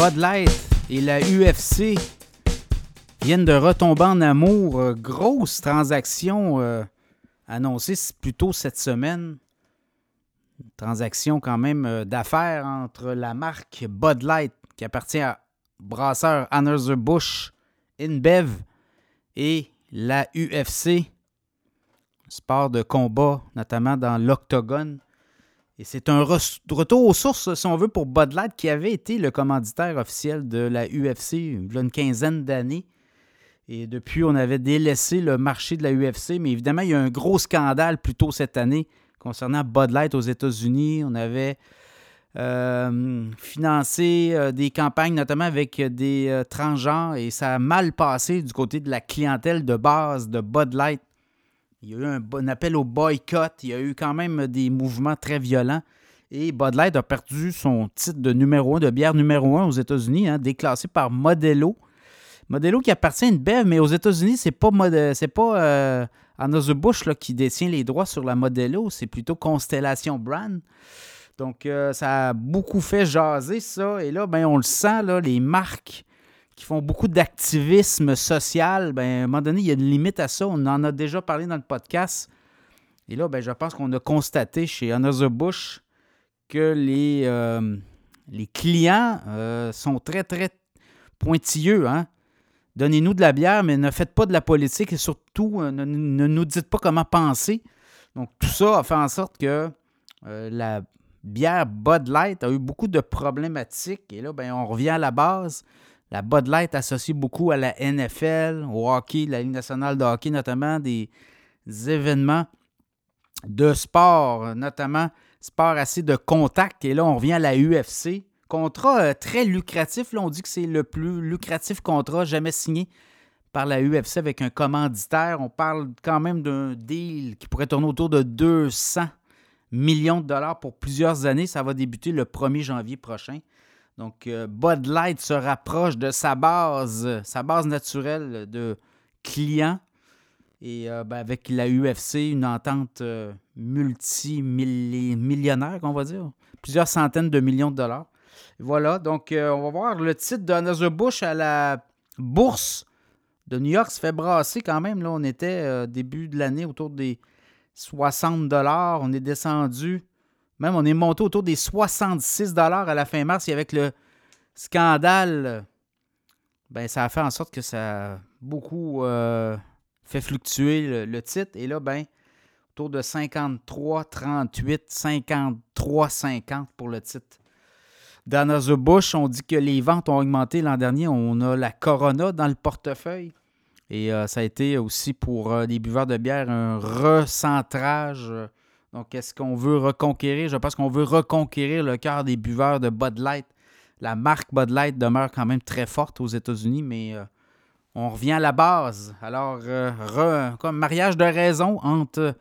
Bud Light et la UFC viennent de retomber en amour. Euh, grosse transaction euh, annoncée plus tôt cette semaine. Transaction quand même euh, d'affaires entre la marque Bud Light qui appartient à brasseur Anheuser-Busch InBev et la UFC, sport de combat, notamment dans l'octogone. Et c'est un retour aux sources, si on veut, pour Bud Light, qui avait été le commanditaire officiel de la UFC il y a une quinzaine d'années. Et depuis, on avait délaissé le marché de la UFC. Mais évidemment, il y a un gros scandale plus tôt cette année concernant Bud Light aux États-Unis. On avait euh, financé euh, des campagnes, notamment avec des euh, transgenres, et ça a mal passé du côté de la clientèle de base de Bud Light. Il y a eu un, appel au boycott. Il y a eu quand même des mouvements très violents. Et Bud Light a perdu son titre de numéro 1, de bière numéro 1 aux États-Unis, hein, déclassé par Modelo. Modelo qui appartient à une bev, mais aux États-Unis, c'est pas, c'est pas euh, Anheuser-Busch qui détient les droits sur la Modelo, c'est plutôt Constellation Brand. Donc, euh, ça a beaucoup fait jaser ça. Et là, ben, on le sent, là, les marques qui font beaucoup d'activisme social, ben, à un moment donné, il y a une limite à ça. On en a déjà parlé dans le podcast. Et là, ben, je pense qu'on a constaté chez Anheuser-Busch que les, euh, les clients euh, sont très, très pointilleux. Hein? Donnez-nous de la bière, mais ne faites pas de la politique et surtout, euh, ne, ne, nous dites pas comment penser. Donc, tout ça a fait en sorte que la bière Bud Light a eu beaucoup de problématiques. Et là, ben, on revient à la base. La Bud Light associe beaucoup à la NFL, au hockey, la Ligue nationale de hockey, notamment des événements de sport, notamment sport assez de contact. Et là, on revient à la UFC. Contrat euh, très lucratif. Là, on dit que c'est le plus lucratif contrat jamais signé par la UFC avec un commanditaire. On parle quand même d'un deal qui pourrait tourner autour de 200 millions de dollars pour plusieurs années. Ça va débuter le 1er janvier prochain. Donc, euh, Bud Light se rapproche de sa base, sa base naturelle de clients. Et euh, ben, avec la UFC, une entente euh, multimillionnaire, on va dire. Plusieurs centaines de millions de dollars. voilà, donc on va voir le titre de Bush à la bourse de New York se fait brasser quand même. Là, on était début de l'année autour des 60 dollars. On est descendu même, on est monté autour des 66 à la fin mars. Et avec le scandale, ben, ça a fait en sorte que ça a beaucoup euh, fait fluctuer le, titre. Et là, ben, autour de 53, 38, 53, 50 pour le titre. Dans The Bush, on dit que les ventes ont augmenté l'an dernier. On a la Corona dans le portefeuille. Et euh, ça a été aussi pour euh, les buveurs de bière un recentrage donc, est-ce qu'on veut reconquérir? Je pense qu'on veut reconquérir le cœur des buveurs de Bud Light. La marque Bud Light demeure quand même très forte aux États-Unis, mais euh, on revient à la base. Alors, euh, mariage de raison entre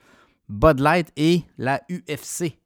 Bud Light et la UFC.